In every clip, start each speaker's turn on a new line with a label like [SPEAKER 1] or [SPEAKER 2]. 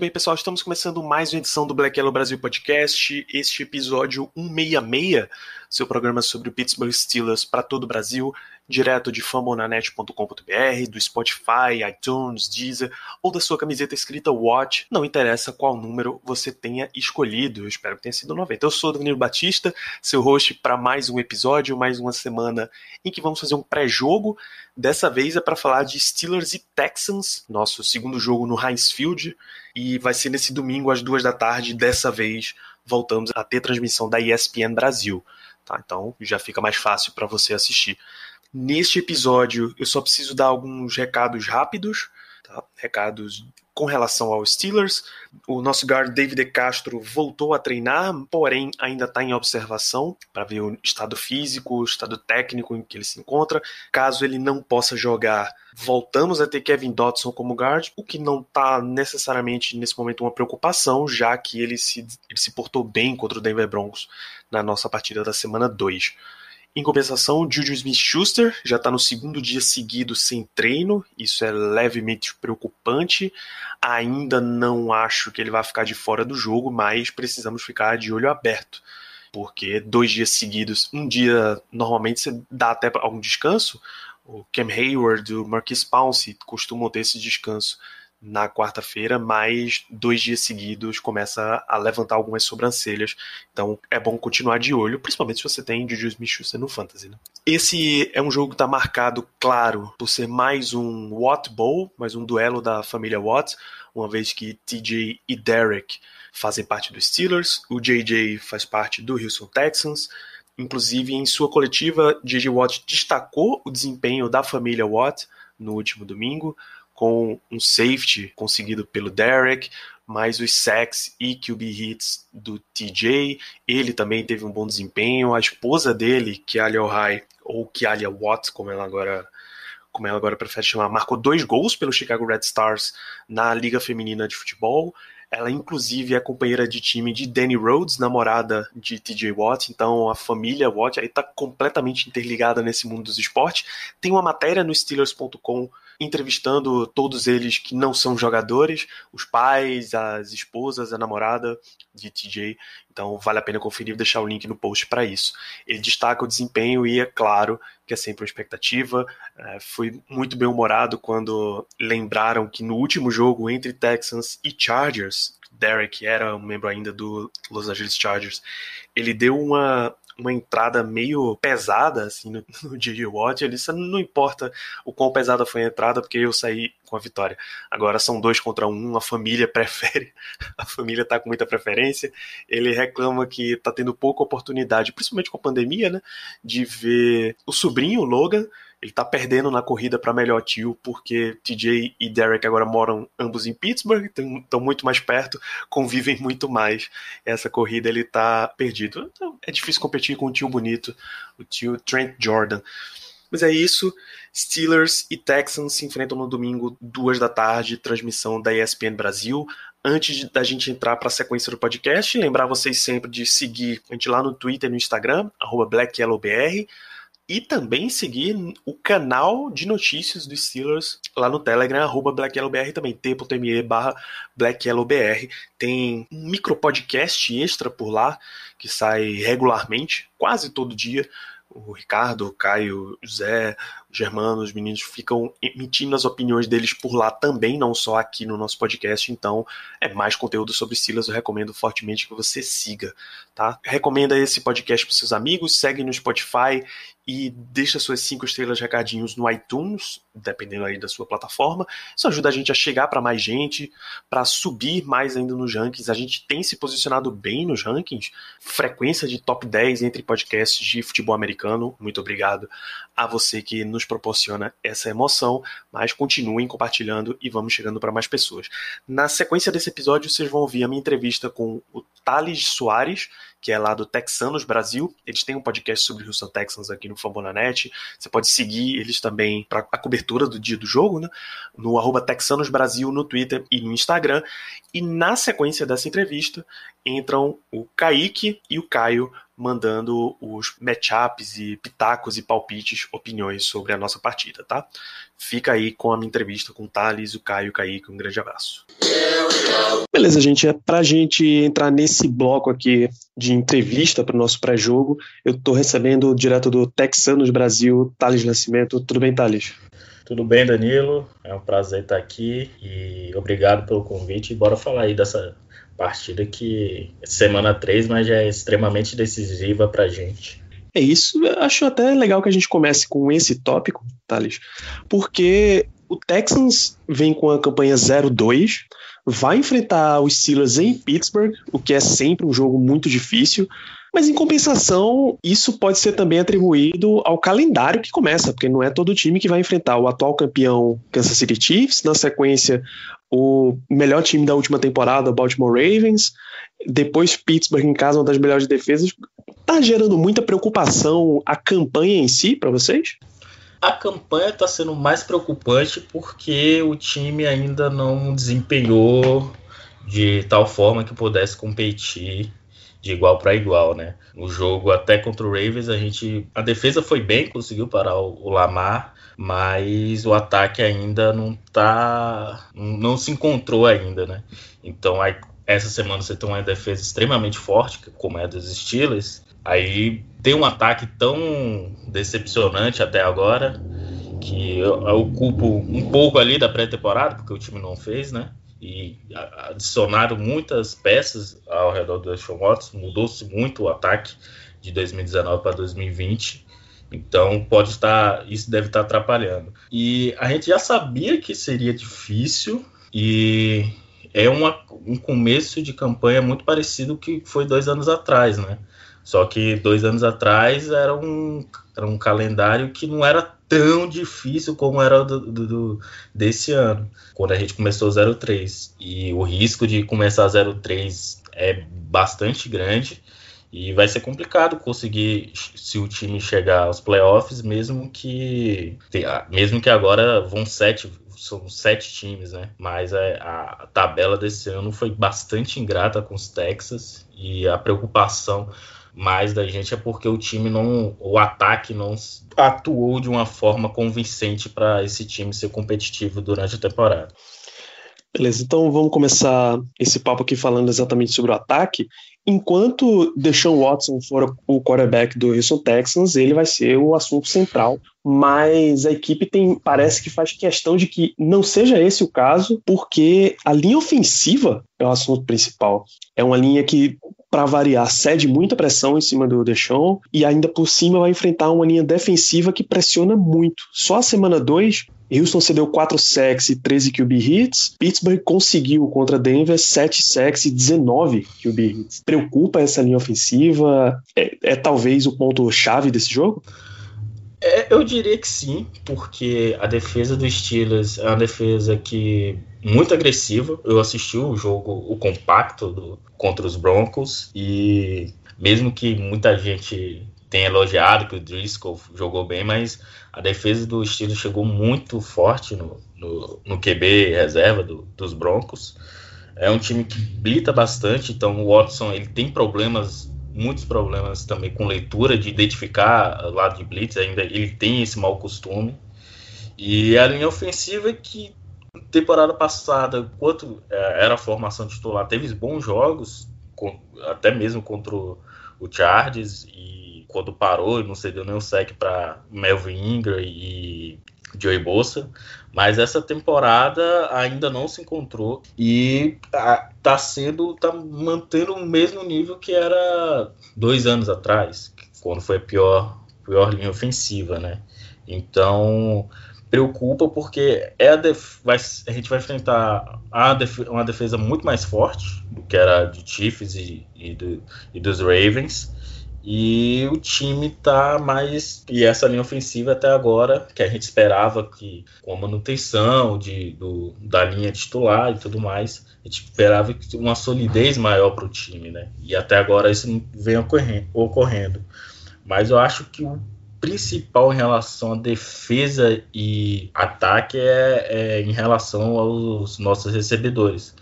[SPEAKER 1] Muito bem, pessoal, estamos começando mais uma edição do Black Yellow Brasil Podcast. Este episódio 166, seu programa sobre o Pittsburgh Steelers para todo o Brasil, direto de fambonanet.com.br, do Spotify, iTunes, Deezer ou da sua camiseta escrita Watch. Não interessa qual número você tenha escolhido. Eu espero que tenha sido 90. Eu sou o Danilo Batista, seu host para mais um episódio, mais uma semana em que vamos fazer um pré-jogo. Dessa vez é para falar de Steelers e Texans, nosso segundo jogo no Heinz Field, e vai ser nesse domingo às duas da tarde. Dessa vez voltamos a ter transmissão da ESPN Brasil. Tá? Então já fica mais fácil para você assistir. Neste episódio, eu só preciso dar alguns recados rápidos, tá? recados com relação aos Steelers. O nosso guard David De Castro voltou a treinar, porém ainda está em observação para ver o estado físico, o estado técnico em que ele se encontra. Caso ele não possa jogar, voltamos a ter Kevin Dotson como guard, o que não está necessariamente nesse momento uma preocupação, já que ele se, ele se portou bem contra o Denver Broncos na nossa partida da semana 2. Em compensação, Juju Smith-Schuster já está no segundo dia seguido sem treino, isso é levemente preocupante. Ainda não acho que ele vai ficar de fora do jogo, mas precisamos ficar de olho aberto, porque dois dias seguidos, um dia normalmente você dá até algum descanso. O Cam Hayward, o Marquis Pouncey costumam ter esse descanso na quarta-feira, mas dois dias seguidos começa a levantar algumas sobrancelhas. Então é bom continuar de olho, principalmente se você tem Juju Smith-Schuster no Fantasy. Né? Esse é um jogo que está marcado, claro, por ser mais um Watt Bowl, mais um duelo da família Watt, uma vez que TJ e Derek fazem parte dos Steelers, o JJ faz parte do Houston Texans. Inclusive, em sua coletiva, JJ Watt destacou o desempenho da família Watt no último domingo com um safety conseguido pelo Derek, mais os sacks e QB hits do TJ. Ele também teve um bom desempenho. A esposa dele, Kialia Ohai, ou Kialia Watt, como ela agora como ela agora prefere chamar, marcou dois gols pelo Chicago Red Stars na Liga Feminina de Futebol. Ela, inclusive, é companheira de time de Danny Rhodes, namorada de TJ Watt. Então, a família Watt está completamente interligada nesse mundo dos esportes. Tem uma matéria no Steelers.com entrevistando todos eles que não são jogadores, os pais, as esposas, a namorada de TJ. Então vale a pena conferir deixar o link no post para isso. Ele destaca o desempenho e é claro que é sempre uma expectativa. É, foi muito bem humorado quando lembraram que no último jogo entre Texans e Chargers, Derek era um membro ainda do Los Angeles Chargers, ele deu uma uma entrada meio pesada assim no, no J.J. Watt. Ele não importa o quão pesada foi a entrada, porque eu saí com a vitória. Agora são dois contra um, a família prefere, a família tá com muita preferência. Ele reclama que tá tendo pouca oportunidade, principalmente com a pandemia, né, de ver o sobrinho, Logan, ele tá perdendo na corrida para melhor tio, porque TJ e Derek agora moram ambos em Pittsburgh, estão muito mais perto, convivem muito mais. Essa corrida ele tá perdido. Então, é difícil competir com um tio bonito, o tio Trent Jordan. Mas é isso. Steelers e Texans se enfrentam no domingo, duas da tarde, transmissão da ESPN Brasil. Antes da gente entrar para a sequência do podcast, lembrar vocês sempre de seguir a gente lá no Twitter e no Instagram, BlackYellowBR e também seguir o canal de notícias dos Steelers lá no Telegram, arroba BlackYellowBR também, t.me barra BlackYellowBR. Tem um micro podcast extra por lá, que sai regularmente, quase todo dia, o Ricardo, o Caio, o Zé, o Germano, os meninos ficam emitindo as opiniões deles por lá também, não só aqui no nosso podcast. Então, é mais conteúdo sobre Silas. Eu recomendo fortemente que você siga, tá? Recomenda esse podcast para seus amigos, segue no Spotify e deixa suas cinco estrelas recadinhos no iTunes, dependendo aí da sua plataforma. Isso ajuda a gente a chegar para mais gente, para subir mais ainda nos rankings. A gente tem se posicionado bem nos rankings, frequência de top 10 entre podcasts de futebol americano. Muito obrigado a você que nos proporciona essa emoção, mas continuem compartilhando e vamos chegando para mais pessoas. Na sequência desse episódio, vocês vão ouvir a minha entrevista com o Thales Soares, que é lá do Texanos Brasil. Eles têm um podcast sobre Houston Texans aqui no Fambonanet. Você pode seguir eles também para a cobertura do dia do jogo, né? No arroba Texanos Brasil no Twitter e no Instagram. E na sequência dessa entrevista entram o Kaique e o Caio mandando os matchups e pitacos e palpites, opiniões sobre a nossa partida, tá? Fica aí com a minha entrevista com o Thales, o Caio e o Kaique. Um grande abraço. Beleza, gente. É pra gente entrar nesse bloco aqui de entrevista para o nosso pré-jogo, eu estou recebendo direto do Texanos Brasil, Thales Nascimento. Tudo bem, Thales?
[SPEAKER 2] Tudo bem, Danilo? É um prazer estar aqui e obrigado pelo convite. Bora falar aí dessa partida que é semana 3, mas já é extremamente decisiva pra gente.
[SPEAKER 1] É isso, acho até legal que a gente comece com esse tópico, Thales, porque o Texans vem com a campanha 0-2, vai enfrentar os Steelers em Pittsburgh, o que é sempre um jogo muito difícil, mas em compensação, isso pode ser também atribuído ao calendário que começa, porque não é todo time que vai enfrentar o atual campeão Kansas City Chiefs, na sequência o melhor time da última temporada, o Baltimore Ravens, depois Pittsburgh em casa, uma das melhores defesas. Tá gerando muita preocupação a campanha em si para vocês?
[SPEAKER 2] A campanha está sendo mais preocupante porque o time ainda não desempenhou de tal forma que pudesse competir de igual para igual, né? No jogo até contra o Ravens a gente a defesa foi bem, conseguiu parar o, o Lamar, mas o ataque ainda não tá não se encontrou ainda, né? Então aí, essa semana você tem uma defesa extremamente forte, como é a dos Steelers, aí tem um ataque tão decepcionante até agora que eu, eu um pouco ali da pré-temporada, porque o time não fez, né? e adicionaram muitas peças ao redor do Deshaun Watson, mudou-se muito o ataque de 2019 para 2020. Então pode estar, isso deve estar atrapalhando. E a gente já sabia que seria difícil e é uma, um começo de campanha muito parecido que foi dois anos atrás, né? Só que dois anos atrás era um, era um calendário que não era tão difícil como era do, do, do, desse ano, quando a gente começou 03. E o risco de começar 03 é bastante grande e vai ser complicado conseguir se o time chegar aos playoffs, mesmo que mesmo que agora vão sete são sete times, né? Mas a, é, a tabela desse ano foi bastante ingrata com os Texas e a preocupação mais da gente é porque o time não, o ataque não atuou de uma forma convincente para esse time ser competitivo durante a temporada.
[SPEAKER 1] Beleza, então vamos começar esse papo aqui falando exatamente sobre o ataque. Enquanto Deshaun Watson for o quarterback do Houston Texans, ele vai ser o assunto central. Mas a equipe tem parece que faz questão de que não seja esse o caso, porque a linha ofensiva é o assunto principal. É uma linha que para variar, cede muita pressão em cima do Deshaun e ainda por cima vai enfrentar uma linha defensiva que pressiona muito. Só a semana 2, Houston cedeu 4 sacks e 13 QB hits. Pittsburgh conseguiu contra Denver 7 sacks e 19 QB hits. Preocupa essa linha ofensiva? É, é talvez o ponto-chave desse jogo?
[SPEAKER 2] É, eu diria que sim, porque a defesa dos Steelers é uma defesa que muito agressiva. Eu assisti o jogo, o compacto do, contra os Broncos e mesmo que muita gente tenha elogiado que o Driscoll jogou bem, mas a defesa do Steelers chegou muito forte no, no, no QB reserva do, dos Broncos. É um time que blita bastante, então o Watson ele tem problemas muitos problemas também com leitura, de identificar lado de blitz, ainda ele tem esse mau costume. E a linha ofensiva que temporada passada, enquanto é, era a formação titular, teve bons jogos, até mesmo contra o Chargers, e quando parou, não cedeu nenhum sec para Melvin Ingram e Joey Bolsa, mas essa temporada ainda não se encontrou e tá, sendo, tá mantendo o mesmo nível que era dois anos atrás, quando foi a pior, pior linha ofensiva, né? Então preocupa porque é a, def, vai, a gente vai enfrentar a def, uma defesa muito mais forte do que era de Chiefs e, e, do, e dos Ravens E o time tá mais. E essa linha ofensiva até agora, que a gente esperava que, com a manutenção de, do, da linha titular e tudo mais, a gente esperava uma solidez maior para o time, né? E até agora isso não vem ocorrendo. Mas eu acho que o principal em relação à defesa e ataque é, é em relação aos nossos recebedores.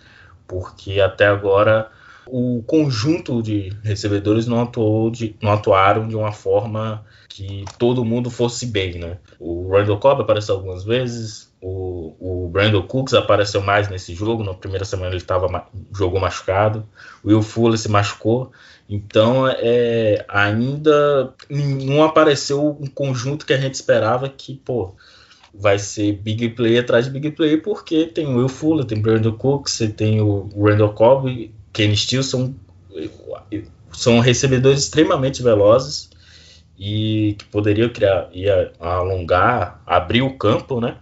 [SPEAKER 2] Porque até agora o conjunto de recebedores não, atuou de, não atuaram de uma forma que todo mundo fosse bem, né? O Randall Cobb apareceu algumas vezes, o, o Brandon Cooks apareceu mais nesse jogo, na primeira semana ele tava, jogou machucado, o Will Fuller se machucou, então é, ainda não apareceu um conjunto que a gente esperava que, pô, vai ser big play atrás de big play, porque tem o Will Fuller, tem o Brandon Cooks, tem o Randall Cobb, Kenny Steele são, são recebedores extremamente velozes e que poderiam criar, ia alongar, abrir o campo, né?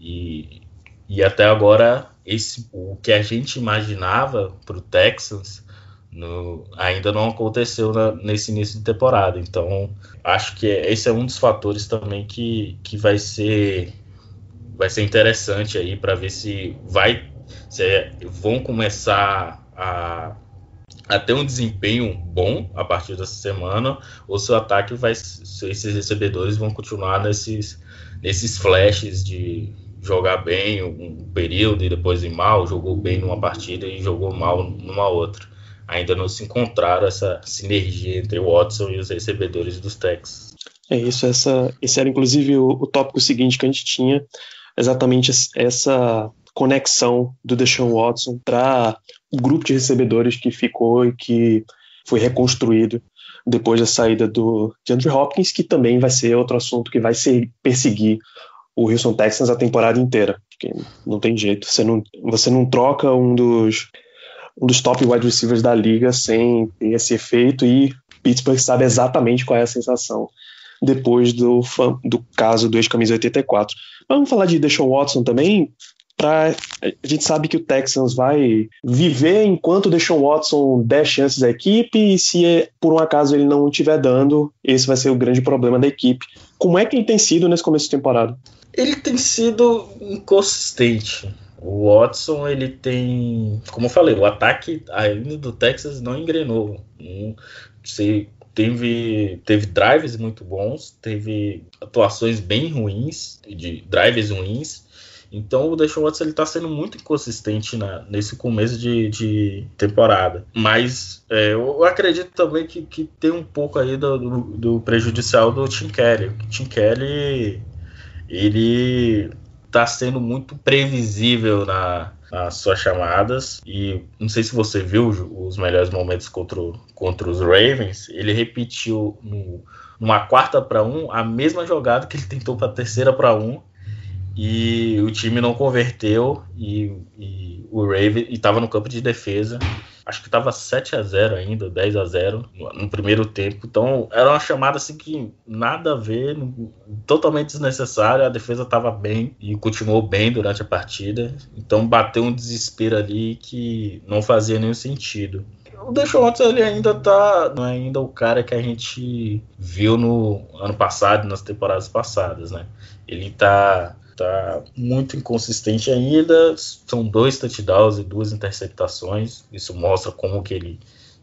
[SPEAKER 2] E, e até agora esse, o que a gente imaginava para o Texans no, ainda não aconteceu na, nesse início de temporada. Então acho que esse é um dos fatores também que, que vai ser vai ser interessante aí para ver se vai se é, vão começar a, a ter um desempenho bom a partir dessa semana, ou se o ataque vai, se esses recebedores vão continuar nesses, nesses flashes de jogar bem um período e depois ir mal, jogou bem numa partida e jogou mal numa outra. Ainda não se encontraram essa sinergia entre o Watson e os recebedores dos Texas.
[SPEAKER 1] É isso, essa, esse era inclusive o, o tópico seguinte que a gente tinha, exatamente essa conexão do Deshaun Watson para o grupo de recebedores que ficou e que foi reconstruído depois da saída do DeAndre Hopkins, que também vai ser outro assunto que vai ser perseguir o Houston Texans a temporada inteira. Porque não tem jeito. Você não, você não troca um dos, um dos top wide receivers da liga sem ter esse efeito e Pittsburgh sabe exatamente qual é a sensação depois do, do caso do ex-camisa 84. Vamos falar de Deshaun Watson também, A gente sabe que o Texans vai viver enquanto o Watson der chances à equipe e se por um acaso ele não estiver dando, esse vai ser o grande problema da equipe. Como é que ele tem sido nesse começo de temporada?
[SPEAKER 2] Ele tem sido inconsistente. O Watson, ele tem, como eu falei, o ataque ainda do Texas não engrenou. se teve, teve drives muito bons, teve atuações bem ruins, de drives ruins, então o Deshaun Watson ele tá sendo muito inconsistente na, nesse começo de, de temporada. Mas é, eu acredito também que, que tem um pouco aí do, do, do prejudicial do Tim Kelly. O Tim Kelly ele tá sendo muito previsível na, nas suas chamadas. E não sei se você viu os melhores momentos contra, contra os Ravens. Ele repetiu no, numa quarta para um a mesma jogada que ele tentou para terceira para um e o time não converteu e, e o Raven estava no campo de defesa. Acho que estava 7 a 0 ainda, 10 a 0 no, primeiro tempo. Então era uma chamada assim que nada a ver, totalmente desnecessária. A defesa estava bem e continuou bem durante a partida. Então bateu um desespero ali que não fazia nenhum sentido. O Deshaun Watson ele ainda tá, não é ainda o cara que a gente viu no ano passado, nas temporadas passadas, né? Ele tá tá muito inconsistente ainda. São dois touchdowns e duas interceptações. Isso mostra como que ele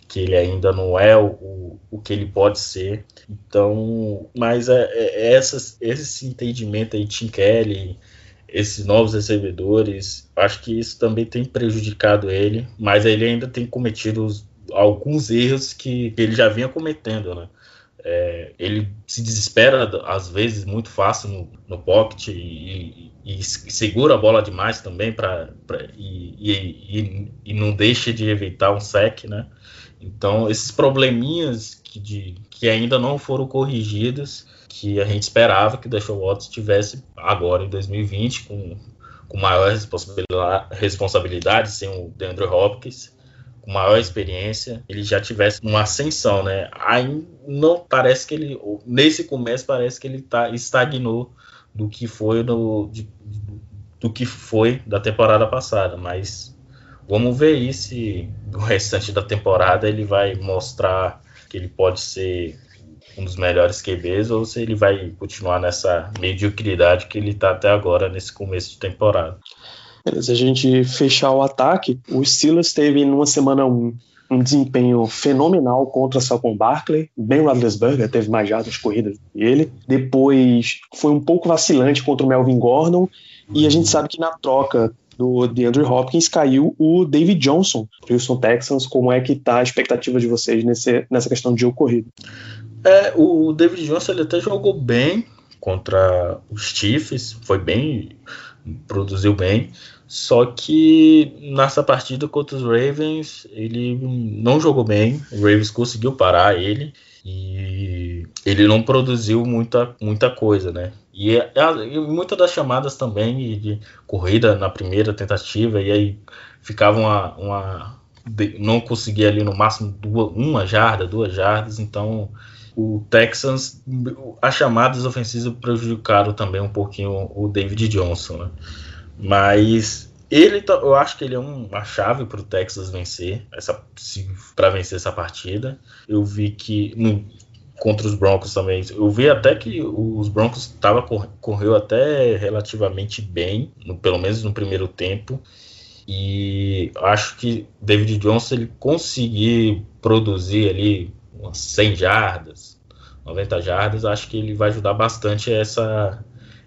[SPEAKER 2] que ele ainda não é o, o que ele pode ser. Então, mas é, é essas, esse entendimento aí, Tim Kelly, esses novos recebedores, acho que isso também tem prejudicado ele, mas ele ainda tem cometido alguns erros que, que ele já vinha cometendo, né? É, ele se desespera às vezes muito fácil no, no pocket e, e, e, segura a bola demais também para e, e, não deixa de evitar um sec, né? Então esses probleminhas que, de, que ainda não foram corrigidos, que a gente esperava que o Deshaun Watson tivesse agora em 2020 com, com maior responsabilidade, responsabilidade sem o DeAndre Hopkins com maior experiência, ele já tivesse uma ascensão, né? Aí não parece que ele, nesse começo parece que ele tá, estagnou do que foi no, de, do que foi da temporada passada, mas vamos ver aí se no restante da temporada ele vai mostrar que ele pode ser um dos melhores QBs ou se ele vai continuar nessa mediocridade que ele está até agora nesse começo de temporada.
[SPEAKER 1] Se a gente fechar o ataque, o Steelers teve numa semana 1 um desempenho fenomenal contra Saquon Barkley. Ben Roethlisberger teve mais jardas corridas que ele. Depois foi um pouco vacilante contra o Melvin Gordon. E a gente sabe que na troca do DeAndre Hopkins caiu o David Johnson para Houston Texans. Como é que tá a expectativa de vocês nesse, nessa questão de jogo corrido?
[SPEAKER 2] É, o David Johnson ele até jogou bem contra os Chiefs, foi bem, produziu bem. Só que nessa partida contra os Ravens, ele não jogou bem. O Ravens conseguiu parar ele e ele não produziu muita, muita coisa, né? E, é, é, e muitas das chamadas também de corrida na primeira tentativa, e aí ficava uma. uma não conseguia ali no máximo duas, uma jarda, duas jardas, então o Texans, as chamadas ofensivas prejudicaram também um pouquinho o David Johnson, né? Mas ele, tá, eu acho que ele é uma chave para o Texas vencer essa, para vencer essa partida. Eu vi que no, contra os Broncos também, eu vi até que os Broncos tava correu até relativamente bem, no, pelo menos no primeiro tempo. E acho que David Johnson ele conseguir produzir ali umas 100 jardas, 90 jardas, acho que ele vai ajudar bastante essa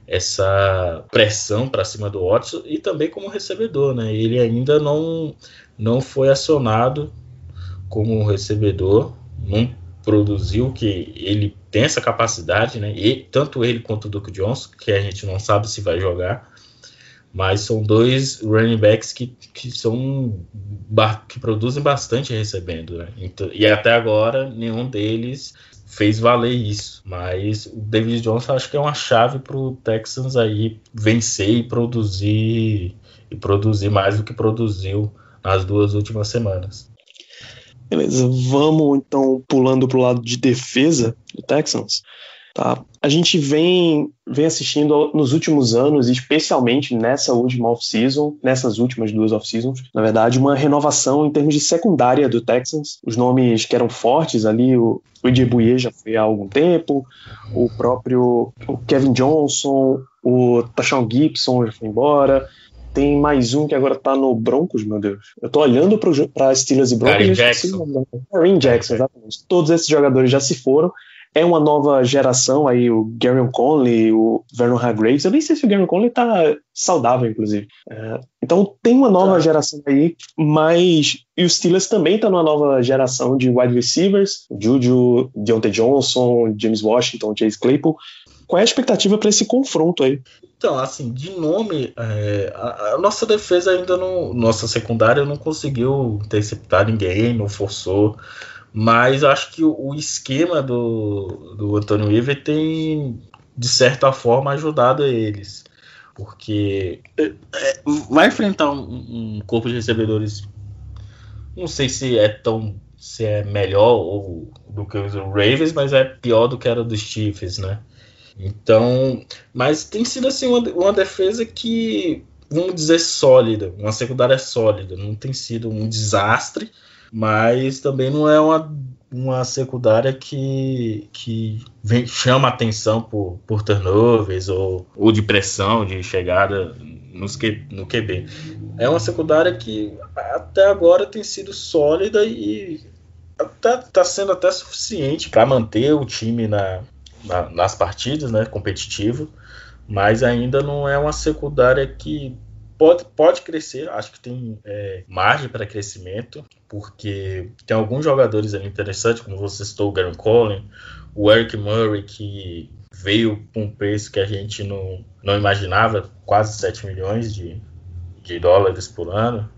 [SPEAKER 2] essa pressão para cima do Watson e também como recebedor, né? Ele ainda não não foi acionado como recebedor, não produziu que ele tem essa capacidade, né? E tanto ele quanto o Duke Johnson, que a gente não sabe se vai jogar, mas são dois running backs que, que são que produzem bastante recebendo, né? Então, e até agora nenhum deles fez valer isso. Mas o David Johnson acho que é uma chave para o Texans aí vencer e produzir e produzir mais do que produziu nas duas últimas semanas.
[SPEAKER 1] Beleza, vamos então pulando para o lado de defesa do Texans. Tá? A gente vem, vem assistindo nos últimos anos, especialmente nessa última off-season, nessas últimas duas off-seasons, na verdade, uma renovação em termos de secundária do Texans. Os nomes que eram fortes ali, o, o Edie já foi há algum tempo, o próprio o Kevin Johnson, o Tashawn Gibson já foi embora, tem mais um que agora tá no Broncos, meu Deus. Eu tô olhando para Steelers e Broncos.
[SPEAKER 2] Karim Jackson.
[SPEAKER 1] Karim Jackson, exatamente. Todos esses jogadores já se foram é uma nova geração aí, o Gary Conley, o Vernon Hargraves. Eu nem sei se o Gary Conley tá saudável, inclusive. É, então tem uma nova tá. geração aí, mas e os Steelers também estão tá numa nova geração de wide receivers, Juju, Deontay Johnson, James Washington, Chase Claypool. Qual é a expectativa para esse confronto aí?
[SPEAKER 2] Então, assim, de nome, é, a, a, nossa defesa ainda não. Nossa secundária não conseguiu interceptar ninguém, não forçou. Mas acho que o, esquema do, do Antônio Weaver tem, de certa forma, ajudado eles. Porque é, é, vai enfrentar um, um, corpo de recebedores. Não sei se é tão. se é melhor ou, do que os Ravens, mas é pior do que era dos Chiefs, né? Então. Mas tem sido assim uma, uma defesa que. Vamos dizer sólida, uma secundária sólida, não tem sido um desastre, mas também não é uma, uma secundária que, que vem, chama atenção por, por turnovers ou, ou de pressão, de chegada nos, no QB. É uma secundária que até agora tem sido sólida e está sendo até suficiente para manter o time na, na, nas partidas, né, competitivo, mas ainda não é uma secundária que pode, pode crescer, acho que tem é, margem para crescimento, porque tem alguns jogadores ali interessantes, como você citou, o Gary Collin, o Eric Murray, que veio com um preço que a gente não, não imaginava, quase 7 milhões de, de dólares por ano,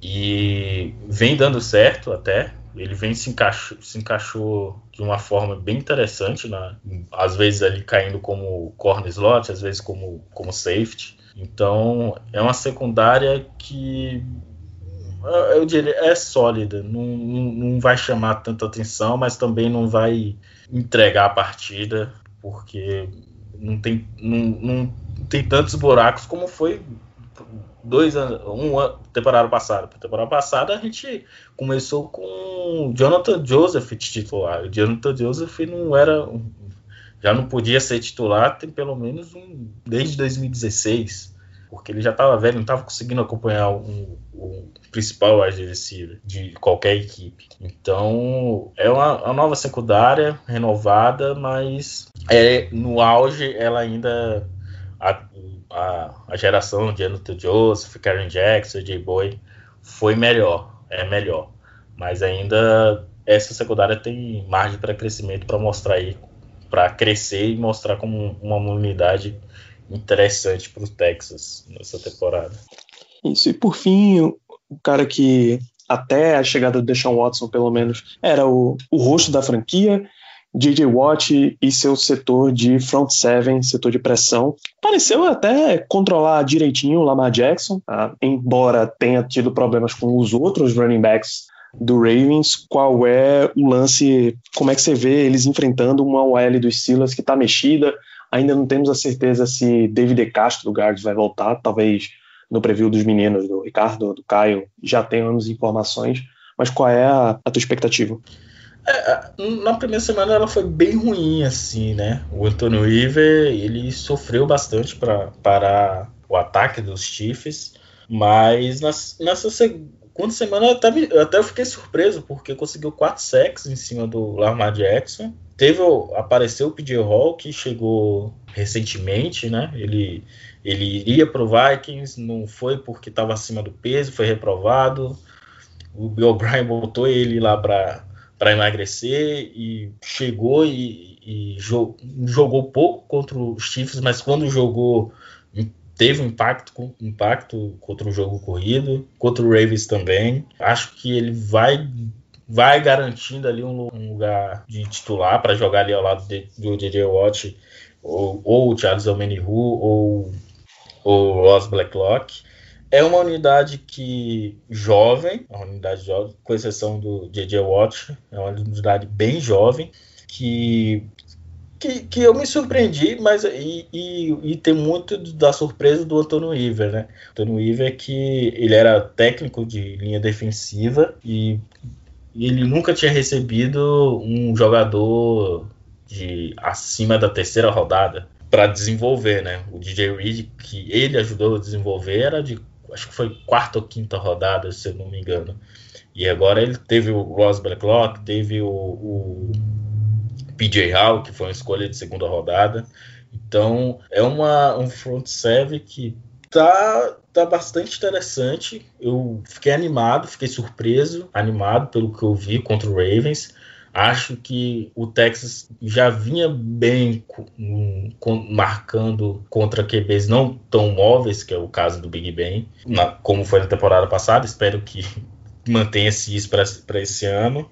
[SPEAKER 2] e vem dando certo até, ele vem se encaixou, se encaixou de uma forma bem interessante, na, às vezes ali caindo como corner slot, às vezes como, como safety. Então é uma secundária que eu diria é sólida, não, não vai chamar tanta atenção, mas também não vai entregar a partida, porque não tem, não, não tem tantos buracos como foi dois anos, um ano, temporada passada. Temporada passada a gente começou com Jonathan Joseph titular. O Jonathan Joseph não era, já não podia ser titular tem pelo menos um, desde 2016 porque ele já estava velho, não estava conseguindo acompanhar o, principal receiver de qualquer equipe. Então, é uma, uma, nova secundária, renovada, mas é, no auge ela ainda. A, a, a geração de Anthony Joseph, Karen Jackson, J. Boy foi melhor, é melhor. Mas ainda essa secundária tem margem para crescimento para mostrar aí, para crescer e mostrar como uma unidade interessante para o Texas nessa temporada.
[SPEAKER 1] Isso, e por fim, o cara que até a chegada do Deshaun Watson, pelo menos, era o, o rosto da franquia, J.J. Watt e seu setor de front seven, setor de pressão. Pareceu até controlar direitinho o Lamar Jackson, tá? embora tenha tido problemas com os outros running backs do Ravens. Qual é o lance? Como é que você vê eles enfrentando uma OL dos Steelers que está mexida? Ainda não temos a certeza se David Castro do Guards vai voltar, talvez no preview dos meninos, do Ricardo, do Caio, já tenhamos informações, mas qual é a, a tua expectativa?
[SPEAKER 2] É, na primeira semana ela foi bem ruim, assim, né? O Antônio Weaver, ele sofreu bastante para parar o ataque dos Chiefs, mas nas, nessa segunda semana até, até eu fiquei surpreso, porque conseguiu quatro sacks em cima do Lamar Jackson, Teve, apareceu o PJ Hall, que chegou recentemente, né? Ele, ele iria pro Vikings, não foi porque estava acima do peso, foi reprovado. O Bill O'Brien botou ele lá para emagrecer e chegou e, e jogou pouco contra os Chiefs, mas quando jogou teve impacto, impacto contra o jogo corrido, contra o Ravens também. Acho que ele vai vai garantindo ali um, lugar de titular para jogar ali ao lado de, do DJ Watt ou, ou o Charles Omenihu ou o Ross Blacklock. É uma unidade que jovem, uma unidade jovem, com exceção do JJ Watt, é uma unidade bem jovem, que, que, que eu me surpreendi, mas e, e, e, tem muito da surpresa do Antônio Weaver, né? Antônio Weaver que ele era técnico de linha defensiva e e ele nunca tinha recebido um jogador de acima da terceira rodada para desenvolver, né? O DJ Reed, que ele ajudou a desenvolver, era de acho que foi quarta ou quinta rodada, se eu não me engano. E agora ele teve o Ross Blacklock, teve o, o PJ Hall, que foi uma escolha de segunda rodada. Então é uma, um front seven que tá, tá bastante interessante. Eu fiquei animado, fiquei surpreso, animado pelo que eu vi contra o Ravens. Acho que o Texas já vinha bem com, marcando contra QBs não tão móveis, que é o caso do Big Ben, na, como foi na temporada passada. Espero que mantenha-se isso para esse ano.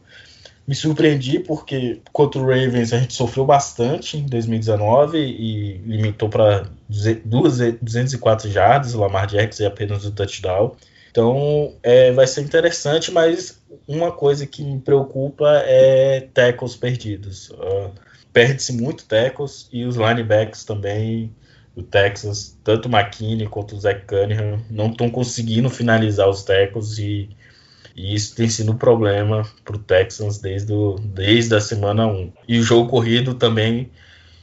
[SPEAKER 2] Me surpreendi porque contra o Ravens a gente sofreu bastante em 2019 e limitou para 204 jardas, o Lamar Jackson e apenas o touchdown. Então é, vai ser interessante, mas uma coisa que me preocupa é tackles perdidos. Uh, Perde-se muito tackles e os linebacks também, o Texas, tanto o McKinney quanto o Zach Cunningham, não estão conseguindo finalizar os tackles e e isso tem sido um problema para o Texans desde, o, desde a semana 1. E o jogo corrido também,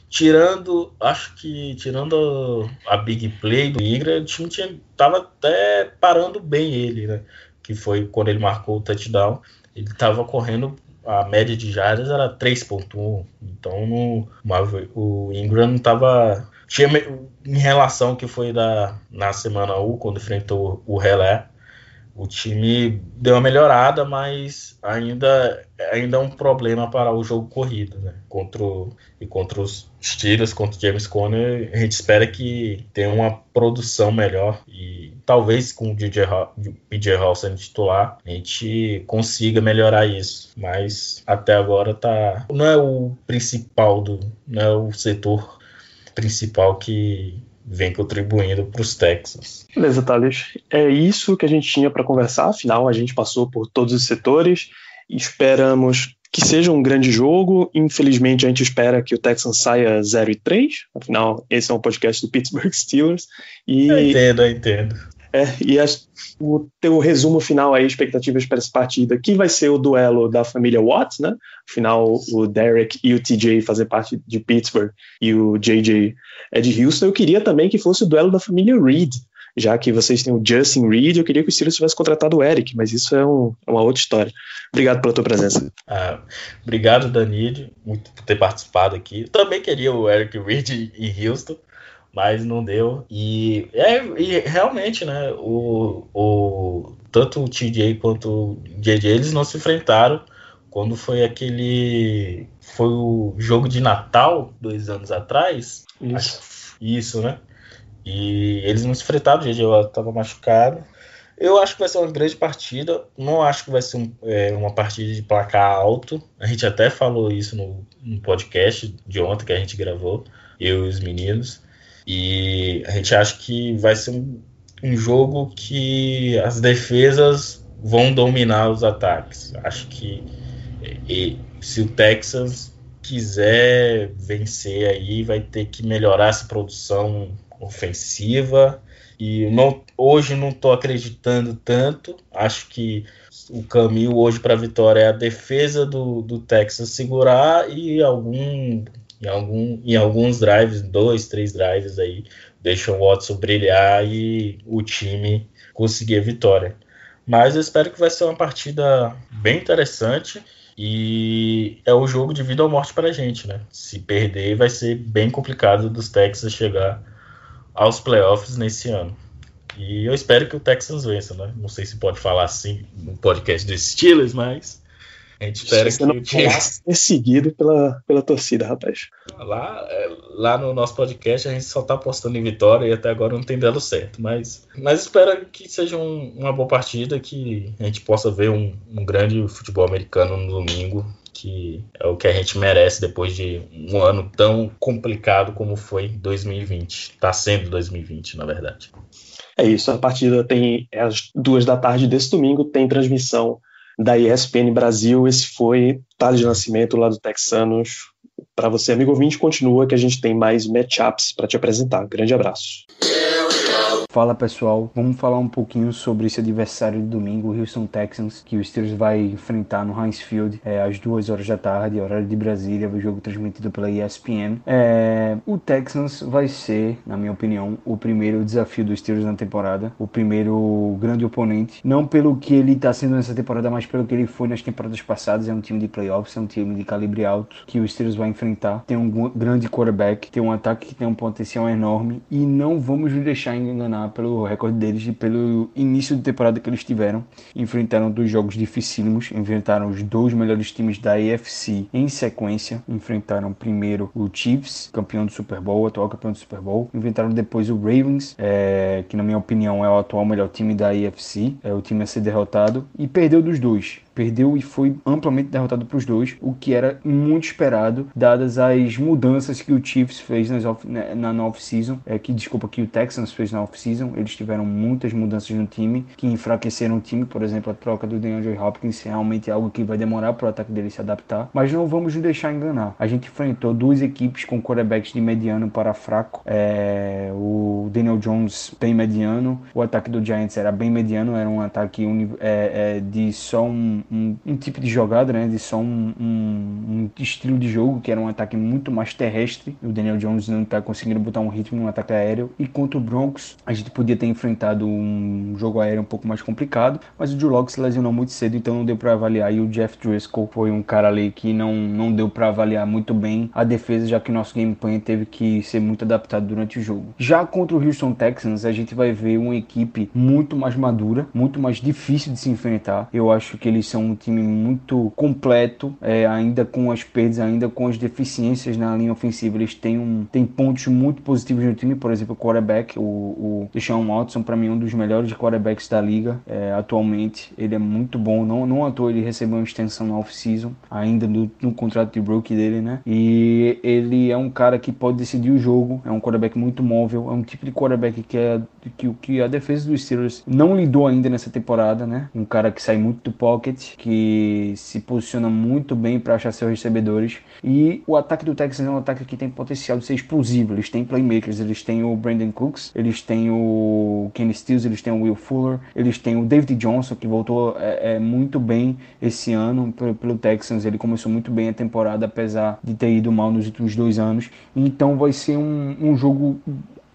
[SPEAKER 2] tirando, acho que tirando a, big play do Ingram, o time tinha, tava até parando bem ele, né? Que foi quando ele marcou o touchdown. Ele estava correndo a média de jardas era 3.1. Então no, o Ingram não estava tinha em relação que foi da na semana 1 quando enfrentou o Relé, o time deu uma melhorada, mas ainda, ainda é um problema para o jogo corrido, né? Contra o, e contra os Steelers, contra o James Conner, a gente espera que tenha uma produção melhor e talvez com o DJ PJ Hall sendo titular, a gente consiga melhorar isso. Mas até agora tá não é o principal do, não é o setor principal que vem contribuindo para os Texans.
[SPEAKER 1] Beleza, Thales. É isso que a gente tinha para conversar. Afinal, a gente passou por todos os setores. Esperamos que seja um grande jogo. Infelizmente, a gente espera que o Texans saia 0 e 3. Afinal, esse é um podcast do Pittsburgh Steelers.
[SPEAKER 2] E... Eu entendo, eu entendo.
[SPEAKER 1] É, e as, o teu resumo final aí, expectativas para essa partida, que vai ser o duelo da família Watts, né? Afinal, o Derek e o TJ fazer parte de Pittsburgh e o JJ é de Houston. Eu queria também que fosse o duelo da família Reed, já que vocês têm o Justin Reed, eu queria que o Steelers tivesse contratado o Eric, mas isso é, um, é uma outra história. Obrigado pela tua presença.
[SPEAKER 2] Ah, obrigado, Danilo, muito por ter participado aqui. Também queria o Eric Reed em Houston, mas não deu. E, é, e realmente, né, o, o, tanto o TJ quanto o JJ, eles não se enfrentaram quando foi aquele. Foi o jogo de Natal, dois anos atrás.
[SPEAKER 1] Isso.
[SPEAKER 2] Isso, né? E eles não se enfrentaram, o JJ estava machucado. Eu acho que vai ser uma grande partida. Não acho que vai ser um, é, uma partida de placar alto. A gente até falou isso no, no, podcast de ontem que a gente gravou, eu e os meninos. E a gente acha que vai ser um, um jogo que as defesas vão dominar os ataques. Acho que e, se o Texas quiser vencer aí, vai ter que melhorar essa produção ofensiva. E não, hoje não estou acreditando tanto. Acho que o caminho hoje para a vitória é a defesa do, do Texas segurar e algum, em, algum, em alguns drives, dois, três drives aí, deixam o Watson brilhar e o time conseguir a vitória. Mas eu espero que vai ser uma partida bem interessante. E é o jogo de vida ou morte para a gente, né? Se perder, vai ser bem complicado dos Texas chegar aos playoffs nesse ano. E eu espero que o Texans vença, né? Não sei se pode falar assim no podcast dos Steelers, mas a gente espera que o time.
[SPEAKER 1] É seguido pela, pela torcida, rapaz.
[SPEAKER 2] Lá, é, lá no nosso podcast a gente só tá apostando em vitória e até agora não tem dado certo. Mas, mas espero que seja um, uma boa partida, que a gente possa ver um, um grande futebol americano no domingo que é o que a gente merece depois de um ano tão complicado como foi 2020. Está sendo 2020, na verdade.
[SPEAKER 1] É isso, a partida tem é às duas da tarde desse domingo, tem transmissão da ESPN Brasil. Esse foi Thales de Nascimento lá do Texanos. Para você, amigo ouvinte, continua que a gente tem mais matchups para te apresentar. Grande abraço.
[SPEAKER 3] Fala pessoal, vamos falar um pouquinho sobre esse adversário de domingo, o Houston Texans, que o Steelers vai enfrentar no Heinz Field é, às 2 horas da tarde, horário de Brasília, o jogo transmitido pela ESPN. É, o Texans vai ser, na minha opinião, o primeiro desafio dos Steelers na temporada, o primeiro grande oponente, não pelo que ele está sendo nessa temporada, mas pelo que ele foi nas temporadas passadas. É um time de playoffs, é um time de calibre alto que o Steelers vai enfrentar. Tem um grande quarterback, tem um ataque que tem um potencial enorme e não vamos nos deixar enganar pelo recorde deles e pelo início de temporada que eles tiveram. Enfrentaram dois jogos dificílimos, enfrentaram os dois melhores times da AFC em sequência. Enfrentaram primeiro o Chiefs, campeão do Super Bowl, atual campeão do Super Bowl. Enfrentaram depois o Ravens, é, que na minha opinião é o atual melhor time da AFC, é o time a ser derrotado, e perdeu dos dois perdeu e foi amplamente derrotado para os dois, o que era muito esperado, dadas as mudanças que o Chiefs fez nas off, né, na, na off-season, é, que desculpa, que o Texans fez na off-season, eles tiveram muitas mudanças no time, que enfraqueceram o time, por exemplo, a troca do DeAndre Hopkins, realmente é algo que vai demorar para o ataque dele se adaptar, mas não vamos nos deixar enganar. A gente enfrentou duas equipes com quarterbacks de mediano para fraco, é, o Daniel Jones bem mediano, o ataque do Giants era bem mediano, era um ataque é, é, de só um um, um, tipo de jogada, né? De só um, um, estilo de jogo que era um ataque muito mais terrestre. O Daniel Jones não está conseguindo botar um ritmo no ataque aéreo. E contra o Broncos, a gente podia ter enfrentado um jogo aéreo um pouco mais complicado, mas o Drew se lesionou muito cedo, então não deu para avaliar. E o Jeff Driscoll foi um cara ali que não, não deu para avaliar muito bem a defesa, já que o nosso game plan teve que ser muito adaptado durante o jogo. Já contra o Houston Texans, a gente vai ver uma equipe muito mais madura, muito mais difícil de se enfrentar. Eu acho que eles são um time muito completo, é, ainda com as perdas, ainda com as deficiências na linha ofensiva. Eles têm, um, têm pontos muito positivos no time, por exemplo, o quarterback, o, o Deshaun Watson, para mim, um dos melhores quarterbacks da liga é, atualmente. Ele é muito bom, não, não à toa ele recebeu uma extensão na off-season, ainda no, no contrato de rookie dele, né? E ele é um cara que pode decidir o jogo, é um quarterback muito móvel, é um tipo de quarterback que, é, que, que a defesa dos Steelers não lidou ainda nessa temporada, né? Um cara que sai muito do pocket Que se posiciona muito bem para achar seus recebedores. E o ataque do Texans é um ataque que tem potencial de ser explosivo. Eles têm playmakers, eles têm o Brandon Cooks, eles têm o Kenny Stills, eles têm o Will Fuller, eles têm o David Johnson, que voltou é, é muito bem esse ano pelo, pelo Texans. Ele começou muito bem a temporada, apesar de ter ido mal nos últimos dois anos. Então vai ser um, um jogo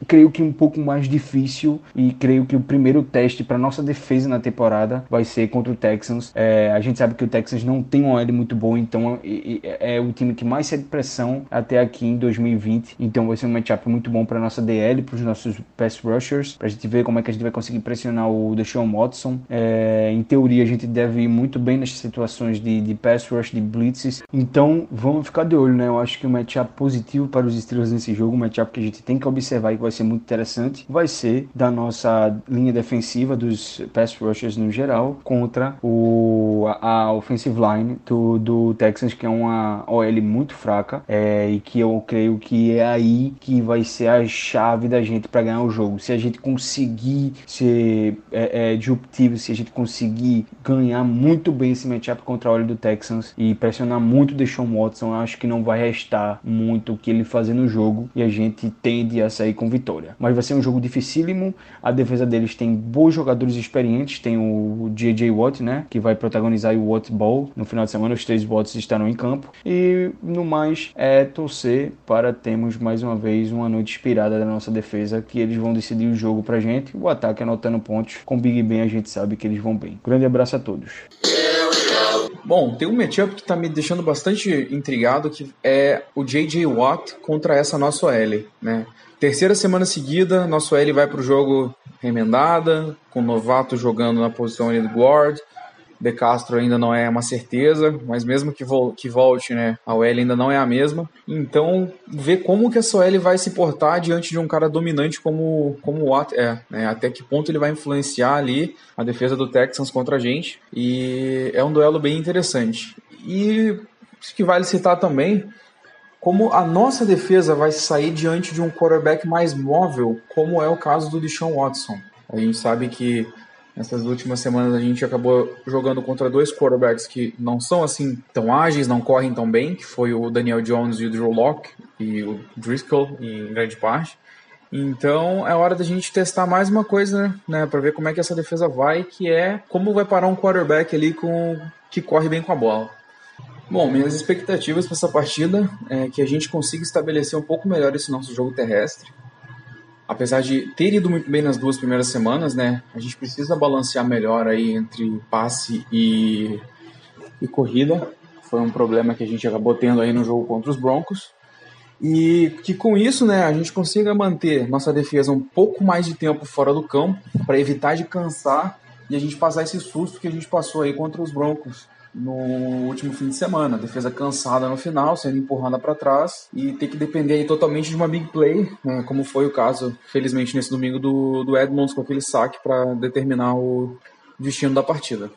[SPEAKER 3] creio que um pouco mais difícil e creio que o primeiro teste para nossa defesa na temporada vai ser contra o Texans. É, a gente sabe que o Texans não tem um OL muito bom, então é, é o time que mais cede pressão até aqui em 2020. Então vai ser um matchup muito bom para nossa DL, para os nossos pass rushers, para a gente ver como é que a gente vai conseguir pressionar o Deshaun Watson. É, em teoria a gente deve ir muito bem nessas situações de, de pass rush, de blitzes. Então vamos ficar de olho, né? Eu acho que um matchup positivo para os Steelers nesse jogo, um matchup que a gente tem que observar e vai ser muito interessante, vai ser da nossa linha defensiva dos pass rushers no geral contra o, a, a offensive line do, do Texans, que é uma OL muito fraca é, e que eu creio que é aí que vai ser a chave da gente para ganhar o jogo. Se a gente conseguir ser é, é, disruptivo, se a gente conseguir ganhar muito bem esse matchup contra a OL do Texans e pressionar muito o Deshaun Watson, eu acho que não vai restar muito o que ele fazer no jogo e a gente tende a sair com vitória. Mas vai ser um jogo dificílimo. A defesa deles tem bons jogadores experientes. Tem o J.J. Watt, né? Que vai protagonizar o Watt Ball. No final de semana, os três Watts estarão em campo. E no mais, é torcer para termos mais uma vez uma noite inspirada da nossa defesa. Que eles vão decidir o jogo pra gente. O ataque anotando pontos. Com Big Ben, a gente sabe que eles vão bem. Grande abraço a todos.
[SPEAKER 4] Bom, tem um matchup que tá me deixando bastante intrigado, que é o J.J. Watt contra essa nossa OL, né? Terceira semana seguida, nosso L vai para o jogo remendada, com o novato jogando na posição ali do guard. De Castro ainda não é uma certeza, mas mesmo que, que volte, né, a OL ainda não é a mesma. Então, ver como que essa OL vai se portar diante de um cara dominante como, como o Watt é, né, até que ponto ele vai influenciar ali a defesa do Texans contra a gente. E é um duelo bem interessante. E acho que vale citar também como a nossa defesa vai sair diante de um quarterback mais móvel, como é o caso do Deshaun Watson. A gente sabe que nessas últimas semanas a gente acabou jogando contra dois quarterbacks que não são assim tão ágeis, não correm tão bem, que foi o Daniel Jones e o Drew Locke e o Driscoll em grande parte. Então é hora da gente testar mais uma coisa, né, para ver como é que essa defesa vai, que é como vai parar um quarterback ali com que corre bem com a bola. Bom, minhas expectativas para essa partida é que a gente consiga estabelecer um pouco melhor esse nosso jogo terrestre. Apesar de ter ido muito bem nas duas primeiras semanas, né, a gente precisa balancear melhor aí entre passe e, e corrida. Foi um problema que a gente acabou tendo aí no jogo contra os Broncos. E que com isso, né, a gente consiga manter nossa defesa um pouco mais de tempo fora do campo para evitar de cansar e a gente passar esse susto que a gente passou aí contra os Broncos no último fim de semana. Defesa cansada no final, sendo empurrada para trás e ter que depender totalmente de uma big play, né, como foi o caso, felizmente, nesse domingo do, do Edmonds com aquele saque para determinar o destino da partida.